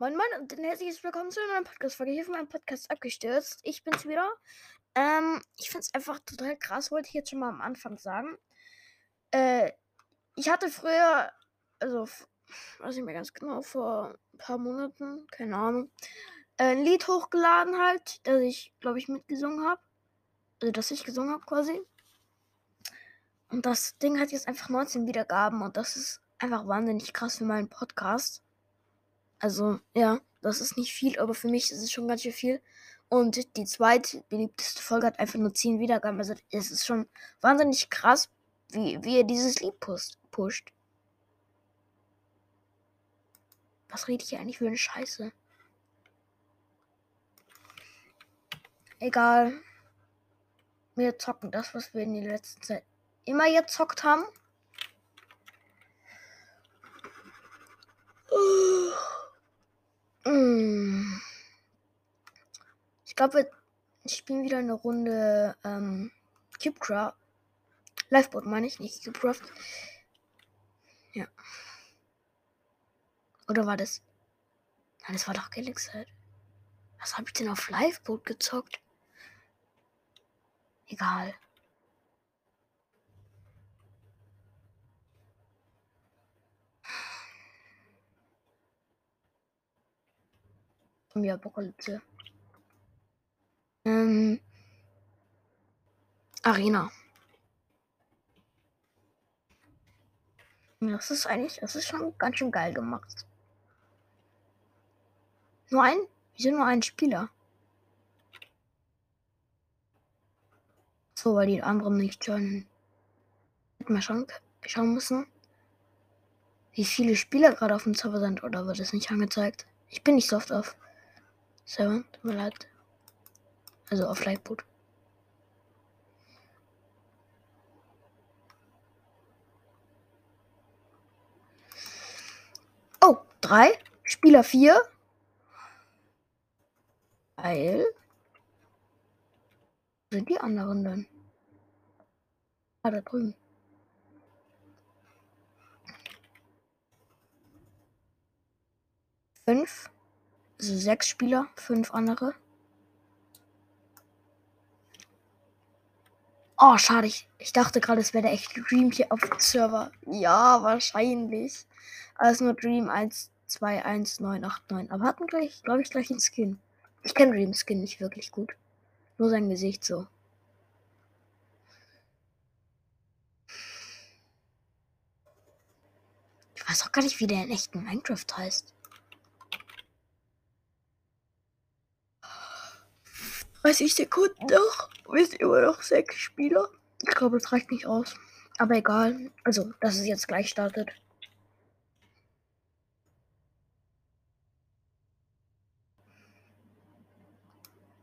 Moin Moin und ein herzliches Willkommen zu einer neuen Podcast-Folge hier von meinem Podcast abgestürzt. Ich bin's wieder. Ähm, ich find's einfach total krass, wollte ich jetzt schon mal am Anfang sagen. Äh, ich hatte früher, also, weiß ich mir ganz genau, vor ein paar Monaten, keine Ahnung, äh, ein Lied hochgeladen halt, das ich, glaube ich, mitgesungen habe. Also, das ich gesungen habe quasi. Und das Ding hat jetzt einfach 19 Wiedergaben und das ist einfach wahnsinnig krass für meinen Podcast. Also, ja, das ist nicht viel, aber für mich ist es schon ganz schön viel. Und die zweitbeliebteste Folge hat einfach nur 10 Wiedergaben. Also, es ist schon wahnsinnig krass, wie, wie er dieses Lied pusht. pusht. Was rede ich hier eigentlich für eine Scheiße? Egal. Wir zocken das, was wir in der letzten Zeit immer gezockt haben. Glaube, wir spielen wieder eine Runde ähm, Cubecraft. Liveboat meine ich, nicht Cubecraft. Ja. Oder war das? Nein, das war doch Galaxy. Was habe ich denn auf Liveboat gezockt? Egal. Zombie-Apokalypse. Ähm, Arena. Das ist eigentlich, das ist schon ganz schön geil gemacht. Nur ein? Wieso nur ein Spieler? So, weil die anderen nicht schon. Hätten wir schon schauen müssen, wie viele Spieler gerade auf dem Server sind, oder wird es nicht angezeigt? Ich bin nicht so oft auf Server, tut mir leid. Also auf Lightboot. Oh, drei. Spieler vier. Weil. Wo sind die anderen denn? Ah, da drüben. Fünf. Also sechs Spieler, fünf andere. Oh, schade. Ich, ich dachte gerade, es wäre der echte Dream hier auf dem Server. Ja, wahrscheinlich. Alles nur Dream 1, 2, 1, 9, 8, 9. Aber hatten gleich, glaube ich, gleich einen Skin. Ich kenne Dream Skin nicht wirklich gut. Nur sein Gesicht so. Ich weiß auch gar nicht, wie der in echten Minecraft heißt. 30 Sekunden noch. Wir sind immer noch sechs Spieler. Ich glaube, das reicht nicht aus. Aber egal. Also, dass es jetzt gleich startet.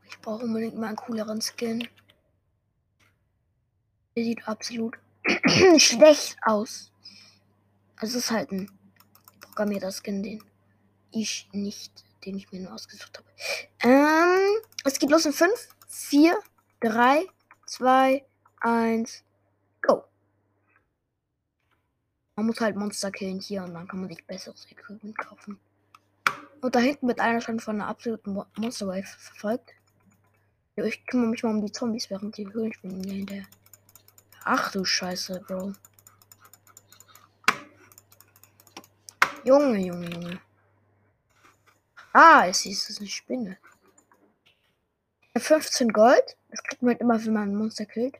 Ich brauche unbedingt mal einen cooleren Skin. Der sieht absolut schlecht aus. Also es ist halt ein programmierter Skin, den ich nicht, den ich mir nur ausgesucht habe. Ähm, es geht los in 5, 4, 3, 2, 1, go. Man muss halt Monster killen hier und dann kann man sich besseres Equipment kaufen. Und da hinten wird einer schon von einer absoluten Mo Monster Wave verfolgt. Ja, ich kümmere mich mal um die Zombies, während die Höhlen springen hier hinterher. Ach du Scheiße, Bro. Junge, Junge, Junge. Ah, es ist eine Spinne. 15 Gold. Das kriegt man halt immer, wenn man ein Monster killt.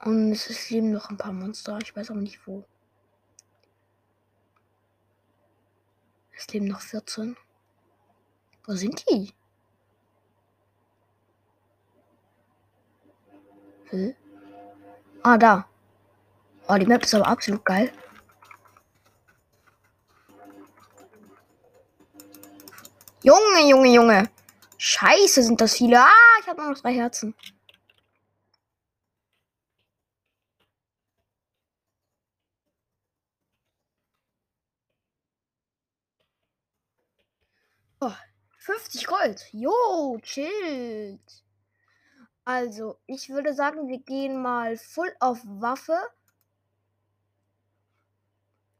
Und es leben noch ein paar Monster. Ich weiß aber nicht wo. Es leben noch 14. Wo sind die? Hä? Ah, da. Oh, die Map ist aber absolut geil. Junge, Junge, Junge. Scheiße, sind das viele. Ah, ich habe nur noch drei Herzen. Oh, 50 Gold. Jo, chillt. Also, ich würde sagen, wir gehen mal voll auf Waffe.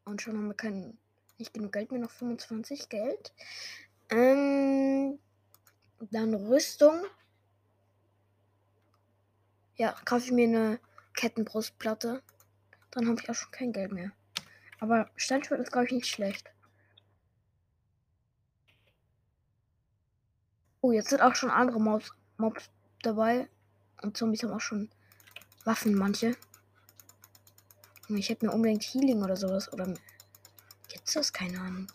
Und schon haben wir keinen Nicht genug Geld, mir noch 25 Geld. Ähm, dann Rüstung. Ja, kaufe ich mir eine Kettenbrustplatte. Dann habe ich auch schon kein Geld mehr. Aber Steinschwert ist, glaube ich, nicht schlecht. Oh, jetzt sind auch schon andere Mobs, Mobs dabei. Und Zombies haben auch schon Waffen, manche. Ich hätte mir unbedingt Healing oder sowas. Oder gibt's das? Keine Ahnung.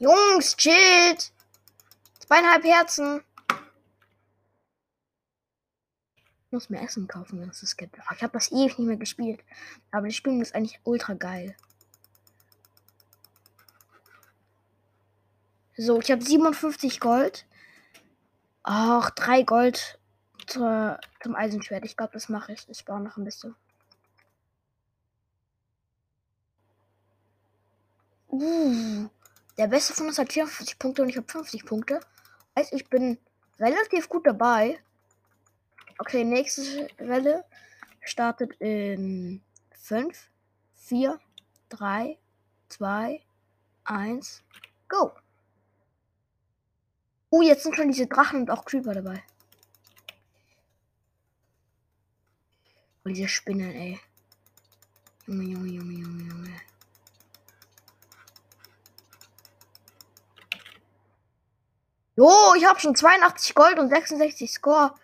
Jungs, chillt! Zweieinhalb Herzen. Ich muss mir Essen kaufen, wenn es das gibt. Ich habe das ewig nicht mehr gespielt. Aber das Spiel ist eigentlich ultra geil. So, ich habe 57 Gold. Ach, drei Gold zur, zum Eisenschwert. Ich glaube, das mache ich. Ich baue noch ein bisschen. Uh, der beste von uns hat 44 Punkte und ich habe 50 Punkte. Also ich bin relativ gut dabei. Okay, nächste Welle startet in 5, 4, 3, 2, 1, go! Oh, jetzt sind schon diese Drachen und auch Creeper dabei. Oh, diese Spinnen, ey. Junge, Junge, Junge, Junge, Junge. Jo, ich habe schon 82 Gold und 66 Score.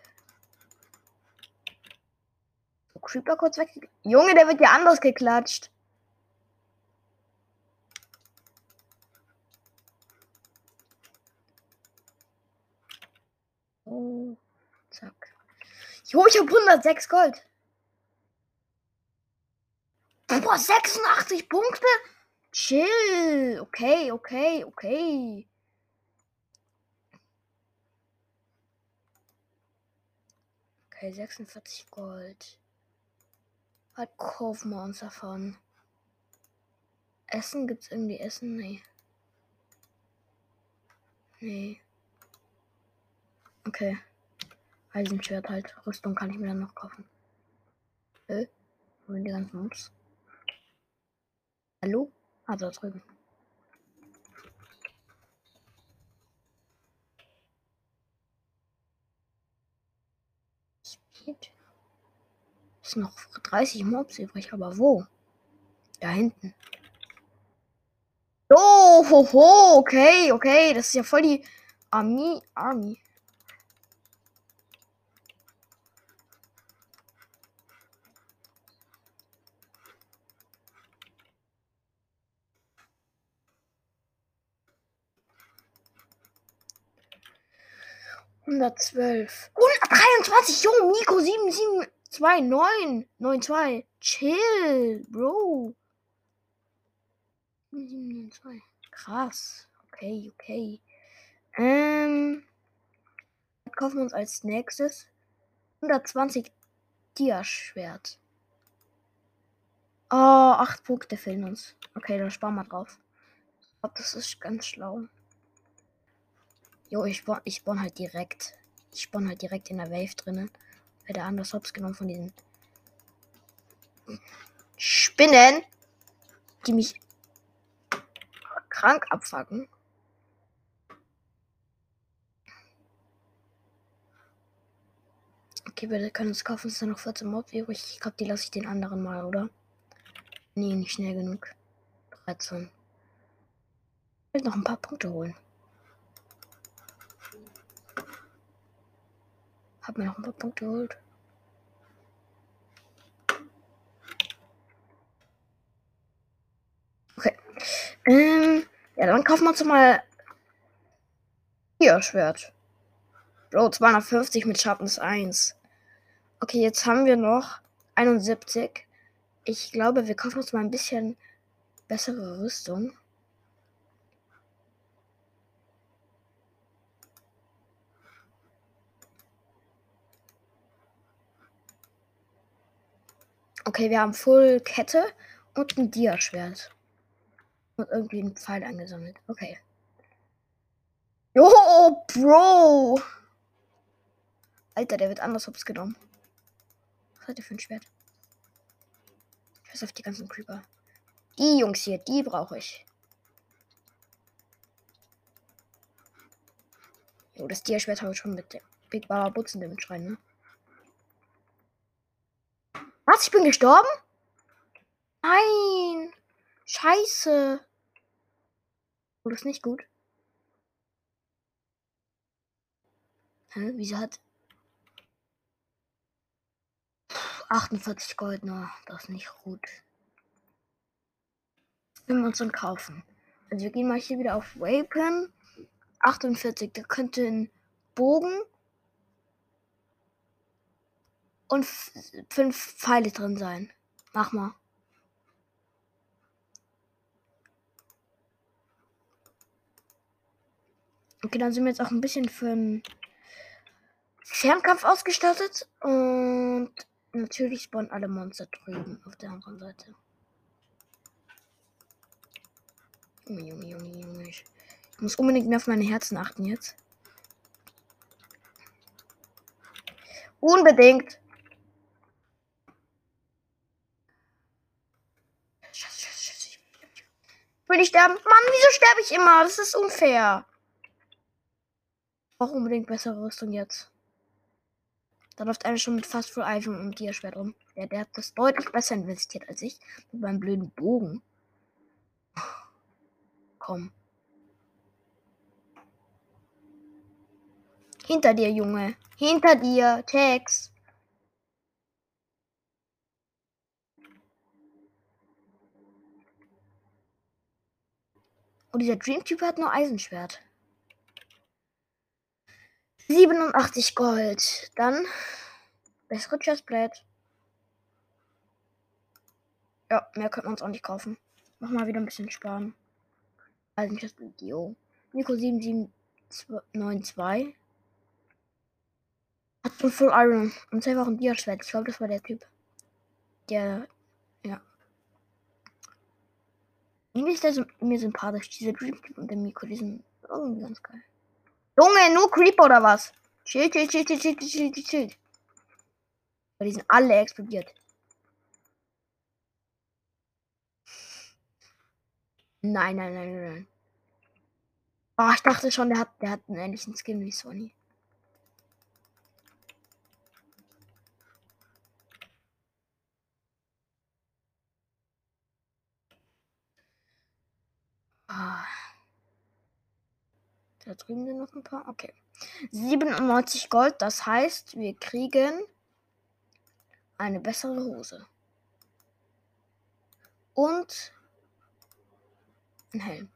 Creeper kurz weg. Junge, der wird ja anders geklatscht. Oh, zack. Jo, ich habe 106 Gold. Boah, 86 Punkte? Chill. Okay, okay, okay. Okay, 46 Gold. Was kaufen wir uns davon? Essen? Gibt's irgendwie Essen? Nee. Nee. Okay. Eisenschwert halt. Rüstung kann ich mir dann noch kaufen. Äh? Wo sind die ganzen Mobs? Hallo? Da drüben. Speed. Es sind noch 30 Mobs übrig, aber wo? Da hinten. Oh, ho, ho, okay, okay. Das ist ja voll die Army. Army. Hundertzwölf. 123, Jo, Nico, sieben, sieben. 2, 9, 9, 2. Chill, Bro. 7, 2. Krass. Okay, okay. Ähm. Kaufen wir uns als nächstes? 120 Dia-Schwert. Oh, 8 Punkte fehlen uns. Okay, dann sparen wir drauf. Ich glaube, das ist ganz schlau. Jo, ich spawn, ich spawn halt direkt. Ich spawn halt direkt in der Wave drinnen werde anders hops genommen von diesen Spinnen, die mich krank abfacken. Okay, wir können uns kaufen. Es sind noch 14 Mobs übrig. Ich glaube, die lasse ich den anderen mal, oder? Nee, nicht schnell genug. 13. Ich will noch ein paar Punkte holen. Hab mir noch ein paar Punkte geholt. Okay. Ähm, ja, dann kaufen wir uns mal hier Schwert. Bro, 250 mit Sharpness 1. Okay, jetzt haben wir noch 71. Ich glaube, wir kaufen uns mal ein bisschen bessere Rüstung. Okay, wir haben Full Kette und ein Dia-Schwert. Und irgendwie einen Pfeil eingesammelt. Okay. Jo, Bro! Alter, der wird anders hops genommen. Was hat der für ein Schwert? Scheiß auf die ganzen Creeper. Die Jungs hier, die brauche ich. Jo, das Tierschwert habe ich schon mit dem Big Baba Butzen damit schreien, ne? Was? Ich bin gestorben? Nein! Scheiße! Das ist nicht gut. Hä? Wieso hat. 48 Gold, na, das ist nicht gut. Wenn wir uns dann kaufen. Also wir gehen mal hier wieder auf Weapon. 48, da könnte ein Bogen und fünf Pfeile drin sein. Mach mal. Okay, dann sind wir jetzt auch ein bisschen für einen Fernkampf ausgestattet. Und natürlich spawnen alle Monster drüben auf der anderen Seite. Ich muss unbedingt mehr auf meine Herzen achten jetzt. Unbedingt. Will ich sterben? Mann, wieso sterbe ich immer? Das ist unfair. Ich brauche unbedingt bessere Rüstung jetzt. Da läuft einer schon mit fast Full Item und Diaschwert rum. Der, der hat das deutlich besser investiert als ich. Mit meinem blöden Bogen. Komm. Hinter dir, Junge. Hinter dir. Tex. Und dieser Dream-Typ hat nur Eisenschwert. 87 Gold. Dann bessere Chestplate. Ja, mehr könnte man uns auch nicht kaufen. Mach mal wieder ein bisschen sparen. Also Chestplate, yo. Nico 7792. Hat schon Full Iron. Und selber auch ein Dia-Schwert. Ich glaube, das war der Typ. Der, ja. Irgendwie ist so, mir sympathisch. Diese Dream Typ und der Miko, die sind irgendwie ganz geil. Junge, nur Creeper oder was? Chill, chill, chill, chill, chill, chill, chill, chill. Die sind alle explodiert. Nein, nein, nein, nein. Oh, ich dachte schon, der hat, der hat einen ähnlichen Skin wie Sony. Da drüben sind noch ein paar. Okay. 97 Gold, das heißt, wir kriegen eine bessere Hose. Und ein Helm.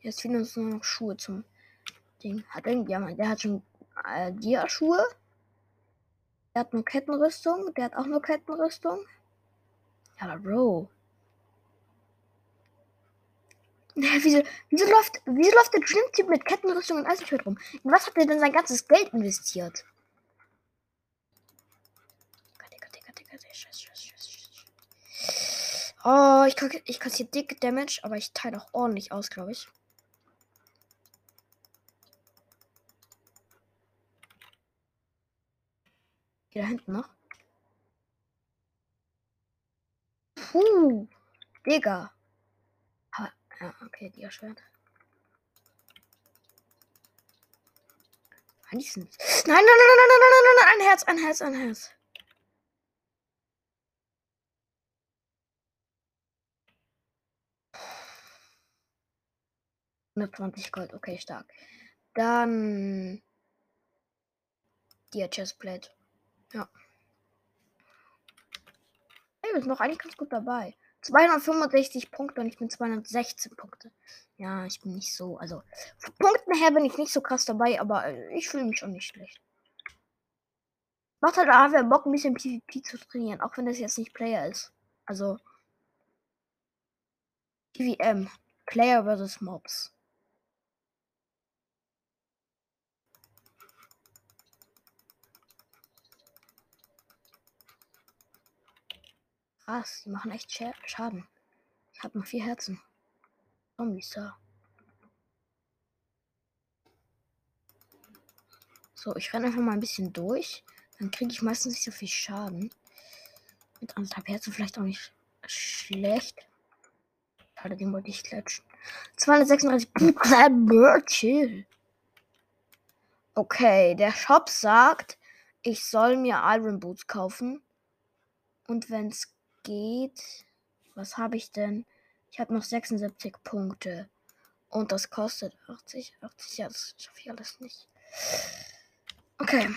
Jetzt fehlen uns nur noch Schuhe zum Ding. Hat irgendjemand, der hat schon äh, Dia-Schuhe. Der hat nur Kettenrüstung. Der hat auch nur Kettenrüstung. Ja, Bro. Wieso, wieso, läuft, wieso läuft der Dream-Typ mit Kettenrüstung und Eisenschwert rum? In was hat er denn sein ganzes Geld investiert? Oh, ich, kann, ich kassiere dicke Damage, aber ich teile auch ordentlich aus, glaube ich. Hier da hinten noch. Puh, Digga. Ja, okay, Dia-Schwert. Eigentlich sind. Nein, nein, nein, nein, nein, nein, nein, nein, ein Herz, ein Herz, ein Herz. Hundertzwanzig Gold, okay, stark. Dann. Dia Chestplate. Ja. Hey, wir sind noch eigentlich ganz gut dabei. 265 Punkte und ich bin 216 Punkte. Ja, ich bin nicht so, also von Punkten her bin ich nicht so krass dabei, aber äh, ich fühle mich schon nicht schlecht. Macht halt aber Bock, ein bisschen PvP zu trainieren, auch wenn das jetzt nicht Player ist. Also PvM, Player versus Mobs. Krass, die machen echt Schaden. Ich habe noch vier Herzen. Zombies da. So, ich renne einfach mal ein bisschen durch. Dann kriege ich meistens nicht so viel Schaden. Mit anderthalb Herzen vielleicht auch nicht schlecht. Schade, den wollte ich klatschen. 236 Punkte. Chill. Okay, der Shop sagt, ich soll mir Iron Boots kaufen. Und wenn es geht, was habe ich denn? Ich habe noch 76 Punkte. Und das kostet 80. 80, ja, das schaffe ich alles nicht. Okay.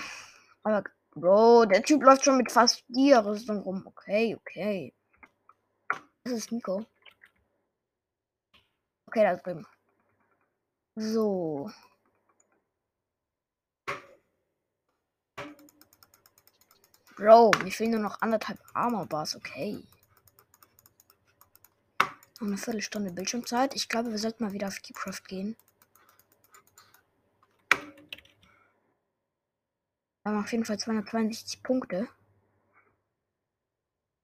Aber, Bro, der Typ läuft schon mit fast Dia-Rüstung rum. Okay, okay. Das ist Nico. Okay, da drüben. So. Bro, mir fehlen nur noch anderthalb Armor Bars, okay. Noch eine Viertelstunde Bildschirmzeit. Ich glaube, wir sollten mal wieder auf Keepcraft gehen. Wir haben auf jeden Fall 262 Punkte.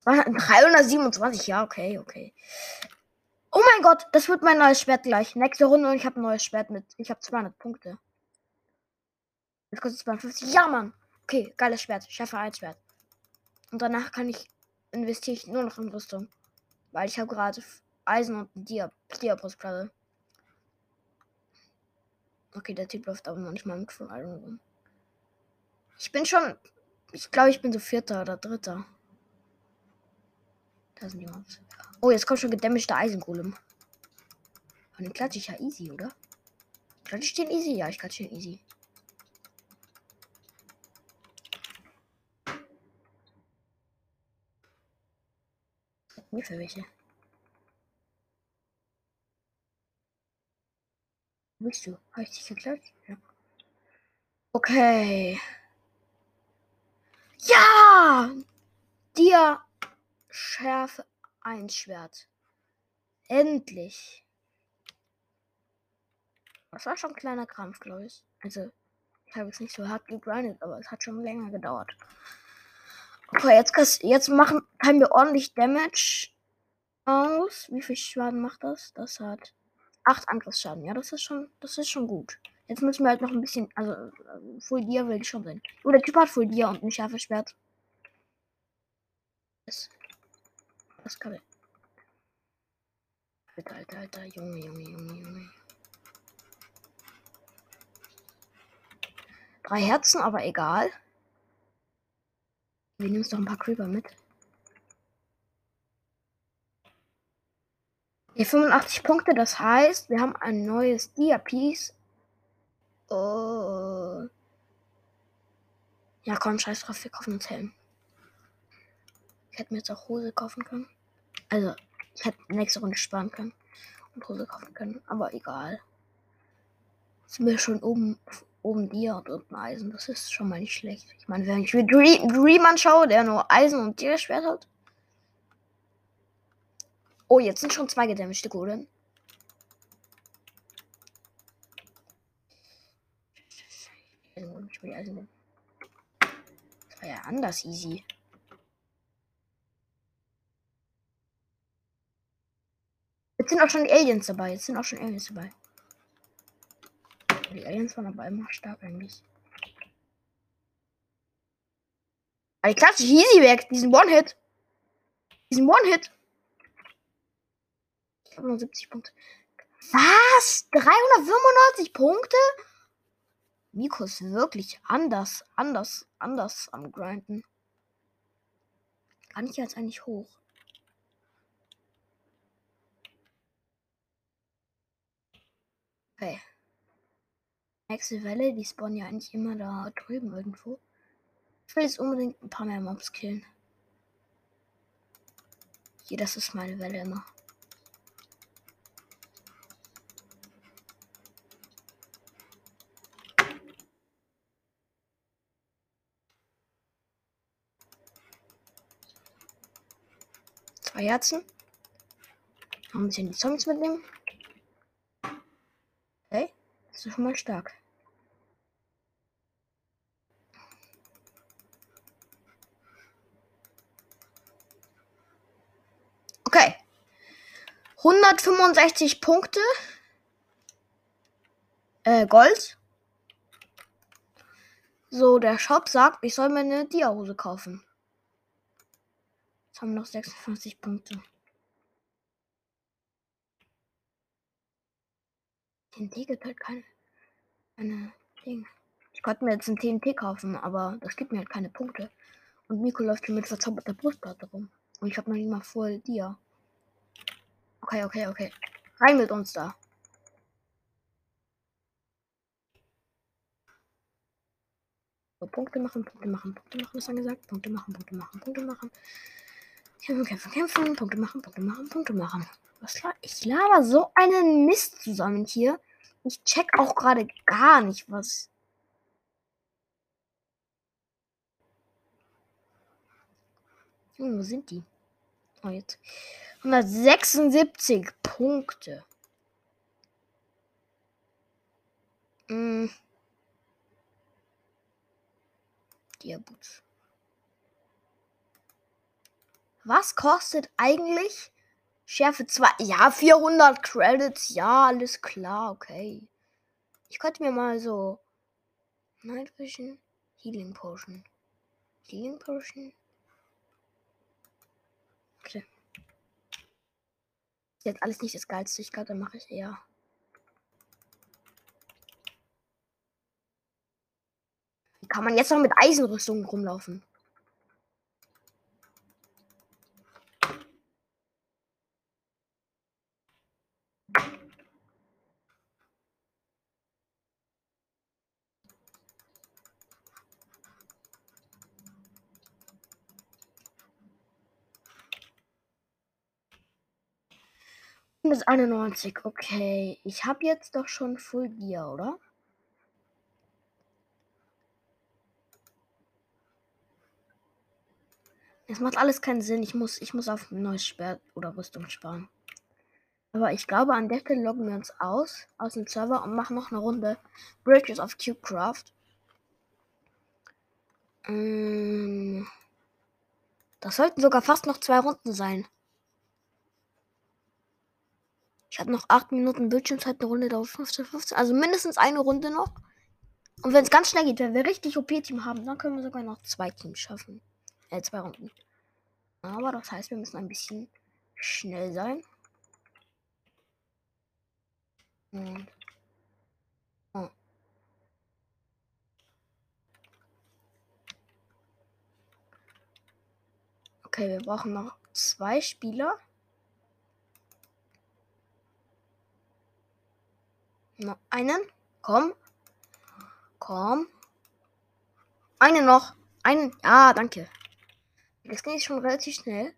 327, ja, okay, okay. Oh mein Gott, das wird mein neues Schwert gleich. Nächste Runde und ich habe ein neues Schwert mit. Ich habe 200 Punkte. Das kostet 250. Ja, Mann. Okay, geiles Schwert. Schärfe 1 Schwert. Und danach kann ich investiere ich nur noch in Rüstung. Weil ich habe gerade Eisen und Dia, Dia Brustplatte. Okay, der Typ läuft aber manchmal mit von Iron rum. Ich bin schon. Ich glaube, ich bin so Vierter oder Dritter. Da sind die Mobs. Oh, jetzt kommt schon gedämmigter Eisengolem. Von den klatsche ich ja easy, oder? Klatsche ich den easy? Ja, ich klatsche den easy. Mir für welche. Wo bist du? Habe ich dich geklatscht? Ja. Okay. Ja! Dir Schärfe 1 Schwert. Endlich. Das war schon ein kleiner Krampf, glaube ich. Also, ich habe es nicht so hart gegrindet, aber es hat schon länger gedauert. Okay, jetzt, jetzt machen, haben wir ordentlich Damage aus. Wie viel Schaden macht das? Das hat 8 Angriffsschaden. Ja, das ist schon, das ist schon gut. Jetzt müssen wir halt noch ein bisschen, also äh, Full Dia will ich schon sein. Oh, der Typ hat Full Dia und ein scharfes Schwert. Das, das kann ich. Alter, alter, alter, Junge, Junge, Junge, Junge. Drei Herzen, aber egal. Wir nehmen doch ein paar Creeper mit. Hier 85 Punkte, das heißt, wir haben ein neues Dia-Piece. Oh. Ja, komm, scheiß drauf, wir kaufen uns Helm. Ich hätte mir jetzt auch Hose kaufen können. Also, ich hätte nächste Runde sparen können und Hose kaufen können, aber egal. Sind wir schon oben oben Dia und unten Eisen. Das ist schon mal nicht schlecht. Ich meine, wenn ich mir Dream, Dream anschaue, der nur Eisen und Dia Schwert hat. Oh, jetzt sind schon zwei gedämmte Eisen. Das war ja anders easy. Jetzt sind auch schon die Aliens dabei. Jetzt sind auch schon Aliens dabei. Die Aliens waren aber immer stark eigentlich. Aber die klatsche easy weg. Diesen One-Hit. Diesen One-Hit. Ich habe nur 70 Punkte. Was? 395 Punkte? Nico ist wirklich anders, anders, anders am Grinden. Kann ich jetzt eigentlich hoch? Okay. Nächste Welle, die spawnen ja eigentlich immer da drüben irgendwo. Ich will jetzt unbedingt ein paar mehr Mobs killen. Hier, das ist meine Welle immer. Zwei Herzen. Noch ein bisschen die Zombies mitnehmen. Das ist schon mal stark. Okay. 165 Punkte. Äh, Gold. So, der Shop sagt, ich soll mir eine Dia-Hose kaufen. Jetzt haben wir noch 56 Punkte. TNT gibt halt keine, keine Ding. Ich konnte mir jetzt ein TNT kaufen, aber das gibt mir halt keine Punkte. Und Nico läuft hier mit verzauberter Brustplatte rum. Und ich habe noch nicht mal voll dir. Okay, okay, okay. Rein mit uns da. So, Punkte machen, Punkte machen, Punkte machen, ist angesagt. Punkte machen, Punkte machen, Punkte machen. Kämpfen, kämpfen, kämpfen, Punkte machen, Punkte machen, Punkte machen. Was la ich laber so einen Mist zusammen hier. Ich check auch gerade gar nicht, was. Hm, wo sind die? Oh, jetzt. 176 Punkte. Hm. Diaboots. Was kostet eigentlich Schärfe 2? Ja, 400 Credits. Ja, alles klar, okay. Ich könnte mir mal so Night Vision, Healing Potion. Healing Potion. Okay. Jetzt alles nicht das geilste. Ich glaube, dann mache ich eher. Kann man jetzt noch mit Eisenrüstungen rumlaufen? Bis 91, okay. Ich habe jetzt doch schon Full Gear, oder? Es macht alles keinen Sinn. Ich muss, ich muss auf ein neues Schwert oder Rüstung sparen. Aber ich glaube, an der Stelle loggen wir uns aus, aus dem Server und machen noch eine Runde Bridges of CubeCraft. Ähm, das sollten sogar fast noch zwei Runden sein. Ich habe noch 8 Minuten Bildschirmzeit, eine Runde dauert 15, 15. Also mindestens eine Runde noch. Und wenn es ganz schnell geht, wenn wir richtig OP-Team haben, dann können wir sogar noch zwei Teams schaffen. Äh, zwei Runden. Aber das heißt, wir müssen ein bisschen schnell sein. Und. Oh. Okay, wir brauchen noch zwei Spieler. Noch einen. Komm. Komm. Einen noch. Einen. Ja, danke. Das geht schon relativ schnell.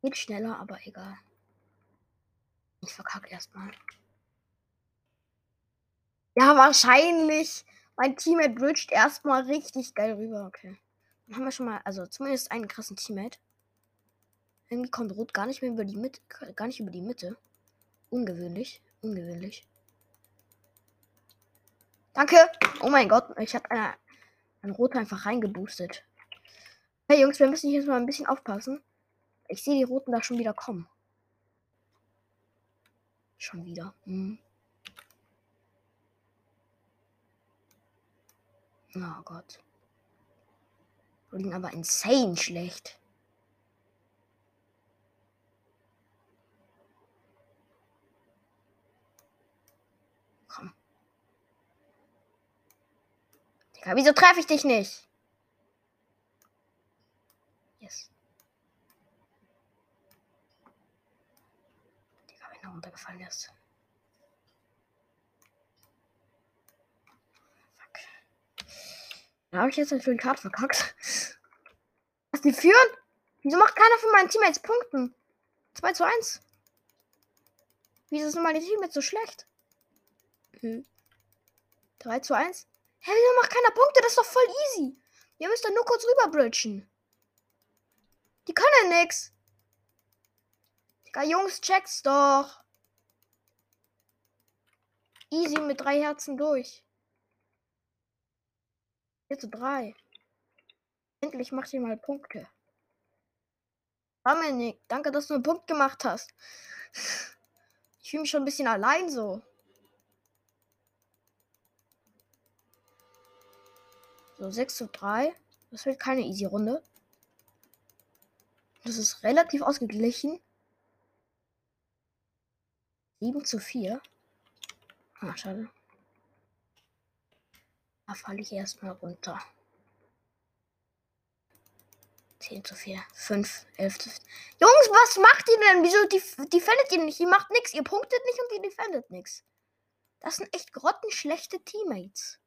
Geht schneller, aber egal. Ich verkacke erstmal. Ja, wahrscheinlich. Mein Teammate bridget erstmal richtig geil rüber. Okay. Dann haben wir schon mal, also zumindest einen krassen Teammate. Irgendwie kommt Rot gar nicht mehr über die Mitte. Gar nicht über die Mitte. Ungewöhnlich. Ungewöhnlich. Danke. Oh mein Gott. Ich habe eine, ein Rot einfach reingeboostet. Hey Jungs, wir müssen jetzt mal ein bisschen aufpassen. Ich sehe die Roten da schon wieder kommen. Schon wieder. Hm. Oh Gott. Wir liegen aber insane schlecht. Digga, wieso treffe ich dich nicht? Yes. Digga, wenn er runtergefallen ist. Fuck. Da habe ich jetzt natürlich Karte verkackt. Was, die führen? Wieso macht keiner von meinen Teammates Punkten? 2 zu 1. Wieso ist nun die Teammates so schlecht? Hm. 3 zu 1. Hä, wieso macht keiner Punkte? Das ist doch voll easy. Ihr müsst dann nur kurz rüberbridgen. Die können ja nix. Digga, Jungs, check's doch. Easy mit drei Herzen durch. 4 zu 3. Endlich macht ihr mal Punkte. Dominik, danke, dass du einen Punkt gemacht hast. Ich fühle mich schon ein bisschen allein so. So, 6 zu 3. Das wird keine easy Runde. Das ist relativ ausgeglichen. 7 zu 4. Ah, schade. Da falle ich erstmal runter. 10 zu 4. 5, 11 zu 4. Jungs, was macht ihr denn? Wieso die defendet ihr nicht? Ihr macht nichts. Ihr punktet nicht und ihr defendet nichts. Das sind echt grottenschlechte Teammates.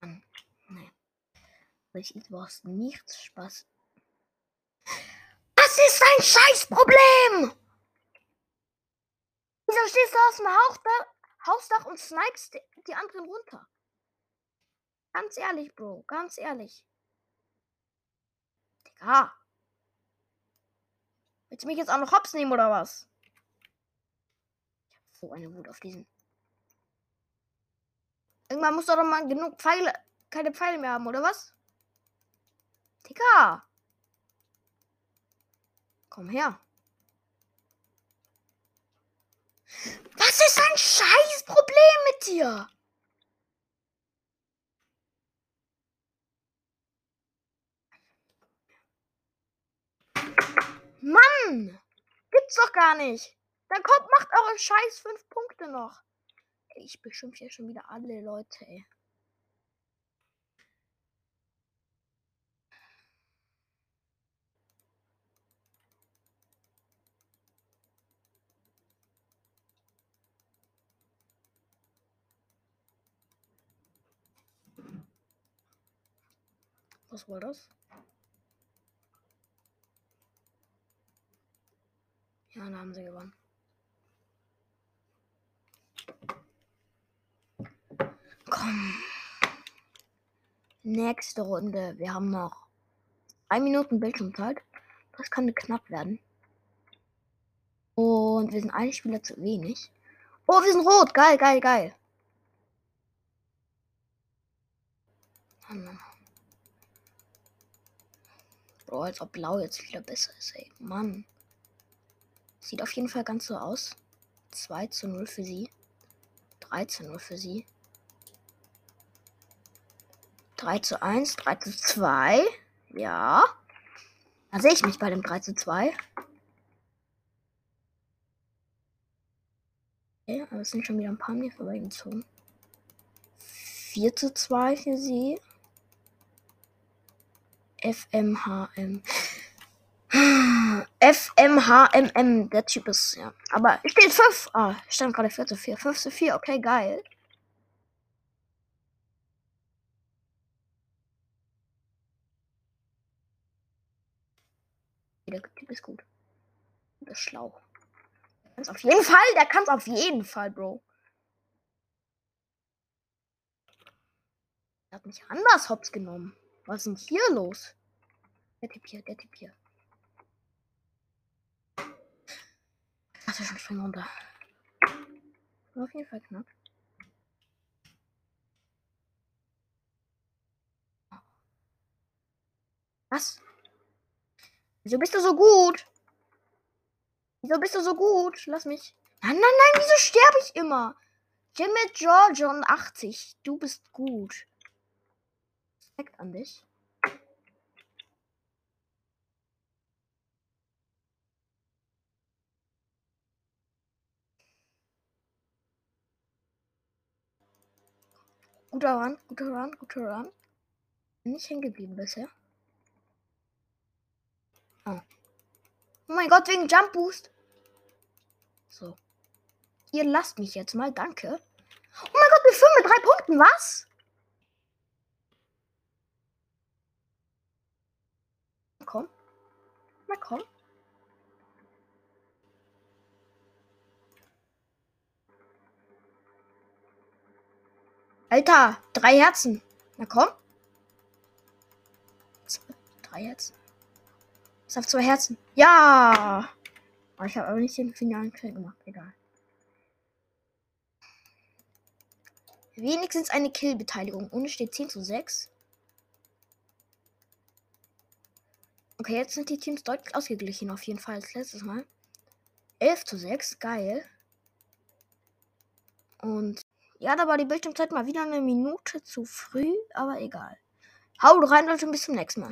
Mann, nee. Das ist was nichts Spaß. Das ist ein Scheißproblem! Wieso stehst du aus dem Hauchdach, Hausdach und snipest die, anderen runter? Ganz ehrlich, Bro, ganz ehrlich. Digga. Willst du mich jetzt auch noch hops nehmen oder was? Ich habe so eine Wut auf diesen. Irgendwann muss doch mal genug Pfeile, keine Pfeile mehr haben, oder was? Digga. Komm her. Was ist ein Scheißproblem mit dir? Mann! Gibt's doch gar nicht. Dann kommt, macht eure scheiß fünf Punkte noch. Ich beschimpfe ja schon wieder alle Leute, ey. Was war das? Ja, dann haben sie gewonnen. Komm. Nächste Runde. Wir haben noch drei Minuten Bildschirmzeit. Das kann knapp werden. Und wir sind ein Spieler zu wenig. Oh, wir sind rot. Geil, geil, geil. Bro, als ob blau jetzt wieder besser ist, ey. Mann. Sieht auf jeden Fall ganz so aus. 2 zu 0 für sie. 3 zu 0 für sie. 3 zu 1, 3 zu 2. Ja. Da sehe ich mich bei dem 3 zu 2. Okay, aber es sind schon wieder ein paar mir vorbeigezogen. 4 zu 2 für sie. FMHM. FMHMM, der Typ ist, ja. Aber steht 5. Ah, stand gerade 4 zu 4. 5 zu 4, okay, geil. Der Typ ist gut. Der ist schlau. Der kann es auf jeden Fall, der kann es auf jeden Fall, Bro. Er hat mich anders hops genommen. Was ist denn hier los? Der Typ hier, der Typ hier. Ach, wir schon springen runter. Auf jeden Fall knapp. Was? Wieso bist du so gut? Wieso bist du so gut? Lass mich. Nein, nein, nein, wieso sterbe ich immer? Jimmy George und 80. Du bist gut. Respekt an dich. Guter Run, guter Run, guter Run. Bin nicht hängen geblieben bisher. Oh. oh mein Gott, wegen Jump Boost. So. Ihr lasst mich jetzt mal, danke. Oh mein Gott, wir führen mit drei Punkten, was? Komm. Na komm. Alter, drei Herzen. Na komm. Drei Herzen. Ist auf zwei Herzen. Ja! Oh, ich habe aber nicht den finalen Kill gemacht. Egal. Wenigstens eine Kill-Beteiligung. Ohne steht 10 zu 6. Okay, jetzt sind die Teams deutlich ausgeglichen. Auf jeden Fall als letztes Mal. 11 zu 6. Geil. Und ja, da war die Bildschirmzeit mal wieder eine Minute zu früh, aber egal. Haut rein, Leute, bis zum nächsten Mal.